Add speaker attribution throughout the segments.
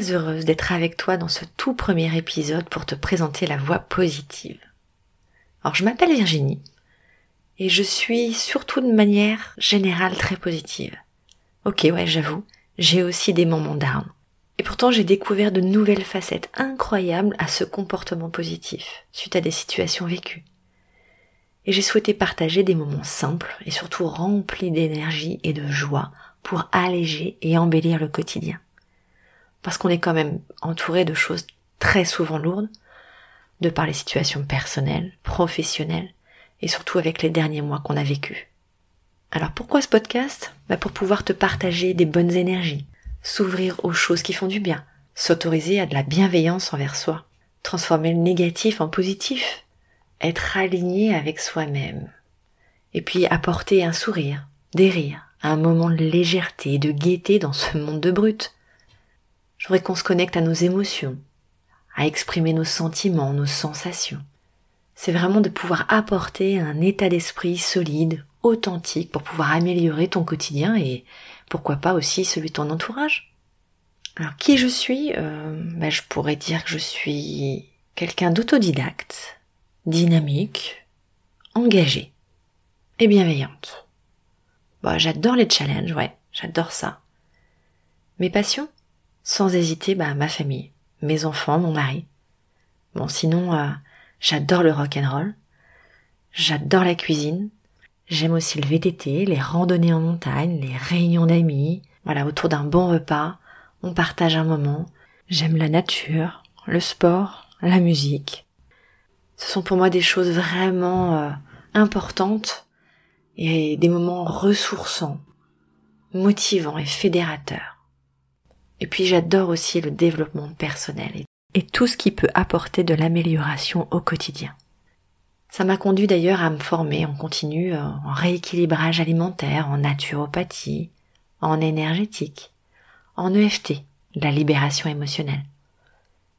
Speaker 1: Heureuse d'être avec toi dans ce tout premier épisode pour te présenter la voie positive. Alors je m'appelle Virginie et je suis surtout de manière générale très positive. Ok ouais j'avoue, j'ai aussi des moments down. Et pourtant, j'ai découvert de nouvelles facettes incroyables à ce comportement positif, suite à des situations vécues. Et j'ai souhaité partager des moments simples et surtout remplis d'énergie et de joie pour alléger et embellir le quotidien. Parce qu'on est quand même entouré de choses très souvent lourdes, de par les situations personnelles, professionnelles, et surtout avec les derniers mois qu'on a vécus. Alors pourquoi ce podcast? Bah Pour pouvoir te partager des bonnes énergies, s'ouvrir aux choses qui font du bien, s'autoriser à de la bienveillance envers soi, transformer le négatif en positif, être aligné avec soi-même, et puis apporter un sourire, des rires, un moment de légèreté et de gaieté dans ce monde de brut. Je voudrais qu'on se connecte à nos émotions, à exprimer nos sentiments, nos sensations. C'est vraiment de pouvoir apporter un état d'esprit solide, authentique pour pouvoir améliorer ton quotidien et pourquoi pas aussi celui de ton entourage. Alors qui je suis euh, ben, Je pourrais dire que je suis quelqu'un d'autodidacte, dynamique, engagée et bienveillante. Bon, j'adore les challenges, ouais, j'adore ça. Mes passions? Sans hésiter, bah, ma famille, mes enfants, mon mari. Bon, sinon, euh, j'adore le rock and roll, j'adore la cuisine, J'aime aussi le VTT, les randonnées en montagne, les réunions d'amis. Voilà, autour d'un bon repas, on partage un moment. J'aime la nature, le sport, la musique. Ce sont pour moi des choses vraiment euh, importantes et des moments ressourçants, motivants et fédérateurs. Et puis j'adore aussi le développement personnel et tout ce qui peut apporter de l'amélioration au quotidien. Ça m'a conduit d'ailleurs à me former en continu euh, en rééquilibrage alimentaire, en naturopathie, en énergétique, en EFT, la libération émotionnelle,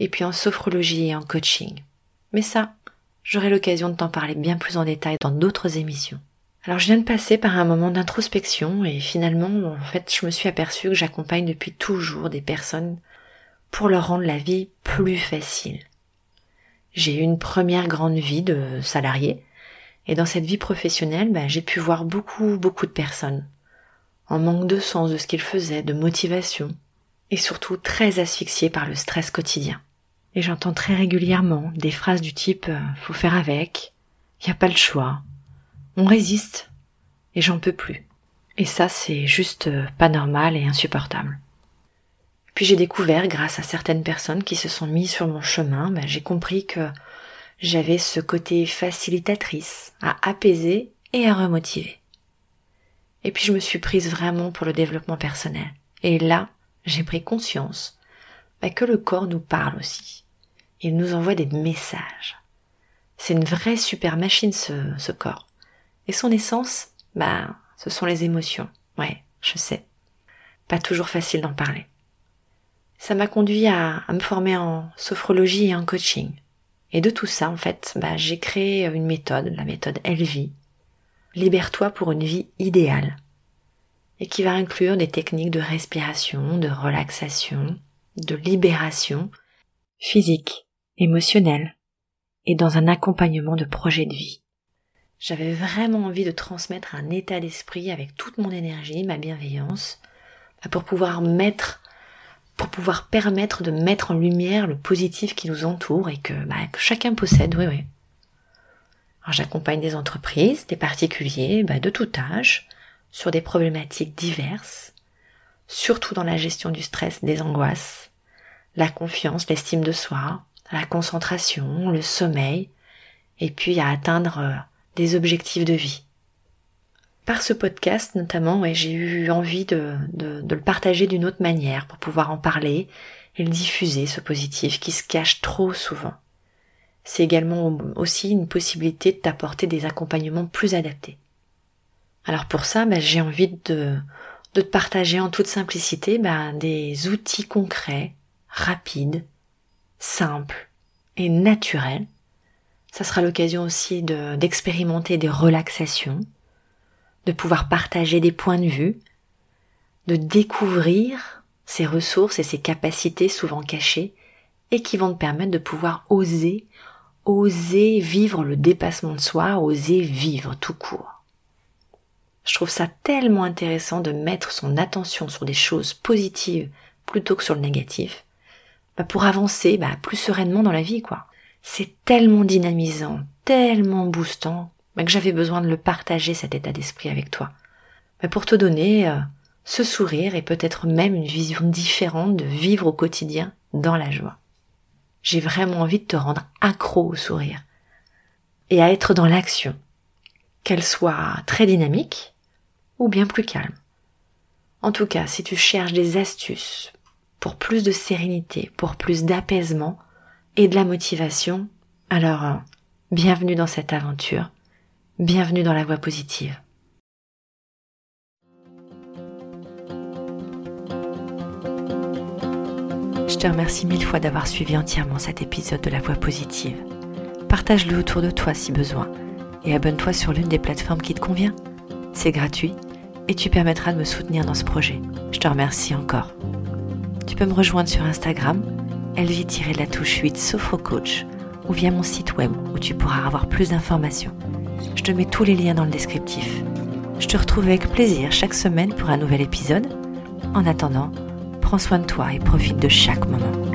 Speaker 1: et puis en sophrologie et en coaching. Mais ça, j'aurai l'occasion de t'en parler bien plus en détail dans d'autres émissions. Alors je viens de passer par un moment d'introspection et finalement, en fait, je me suis aperçue que j'accompagne depuis toujours des personnes pour leur rendre la vie plus facile. J'ai eu une première grande vie de salarié. Et dans cette vie professionnelle, bah, j'ai pu voir beaucoup, beaucoup de personnes. En manque de sens de ce qu'ils faisaient, de motivation. Et surtout très asphyxiées par le stress quotidien. Et j'entends très régulièrement des phrases du type euh, faut faire avec, y a pas le choix, on résiste, et j'en peux plus. Et ça, c'est juste euh, pas normal et insupportable. Puis j'ai découvert, grâce à certaines personnes qui se sont mises sur mon chemin, ben, j'ai compris que j'avais ce côté facilitatrice à apaiser et à remotiver. Et puis je me suis prise vraiment pour le développement personnel. Et là, j'ai pris conscience ben, que le corps nous parle aussi. Il nous envoie des messages. C'est une vraie super machine ce, ce corps. Et son essence, ben, ce sont les émotions. Ouais, je sais. Pas toujours facile d'en parler ça m'a conduit à, me former en sophrologie et en coaching. Et de tout ça, en fait, bah, j'ai créé une méthode, la méthode Elvie. Libère-toi pour une vie idéale. Et qui va inclure des techniques de respiration, de relaxation, de libération physique, émotionnelle et dans un accompagnement de projet de vie. J'avais vraiment envie de transmettre un état d'esprit avec toute mon énergie, ma bienveillance, bah, pour pouvoir mettre pour pouvoir permettre de mettre en lumière le positif qui nous entoure et que, bah, que chacun possède, oui, oui. J'accompagne des entreprises, des particuliers, bah, de tout âge, sur des problématiques diverses, surtout dans la gestion du stress, des angoisses, la confiance, l'estime de soi, la concentration, le sommeil, et puis à atteindre euh, des objectifs de vie. Par ce podcast notamment, j'ai eu envie de, le partager d'une autre manière pour pouvoir en parler et le diffuser, ce positif qui se cache trop souvent. C'est également aussi une possibilité de t'apporter des accompagnements plus adaptés. Alors pour ça, bah, j'ai envie de, de te partager en toute simplicité bah, des outils concrets, rapides, simples et naturels. Ça sera l'occasion aussi d'expérimenter des relaxations, de pouvoir partager des points de vue, de découvrir ces ressources et ces capacités souvent cachées et qui vont te permettre de pouvoir oser, oser vivre le dépassement de soi, oser vivre tout court. Je trouve ça tellement intéressant de mettre son attention sur des choses positives plutôt que sur le négatif, bah pour avancer bah plus sereinement dans la vie, quoi. C'est tellement dynamisant, tellement boostant, bah que j'avais besoin de le partager cet état d'esprit avec toi. Bah pour te donner euh, ce sourire et peut-être même une vision différente de vivre au quotidien dans la joie. J'ai vraiment envie de te rendre accro au sourire et à être dans l'action, qu'elle soit très dynamique ou bien plus calme. En tout cas, si tu cherches des astuces pour plus de sérénité, pour plus d'apaisement et de la motivation, alors euh, bienvenue dans cette aventure, bienvenue dans la voie positive. Je te remercie mille fois d'avoir suivi entièrement cet épisode de La Voix Positive. Partage-le autour de toi si besoin et abonne-toi sur l'une des plateformes qui te convient. C'est gratuit et tu permettras de me soutenir dans ce projet. Je te remercie encore. Tu peux me rejoindre sur Instagram, elvie-la touche 8 Sophrocoach ou via mon site web où tu pourras avoir plus d'informations. Je te mets tous les liens dans le descriptif. Je te retrouve avec plaisir chaque semaine pour un nouvel épisode. En attendant, prends soin de toi et profite de chaque moment.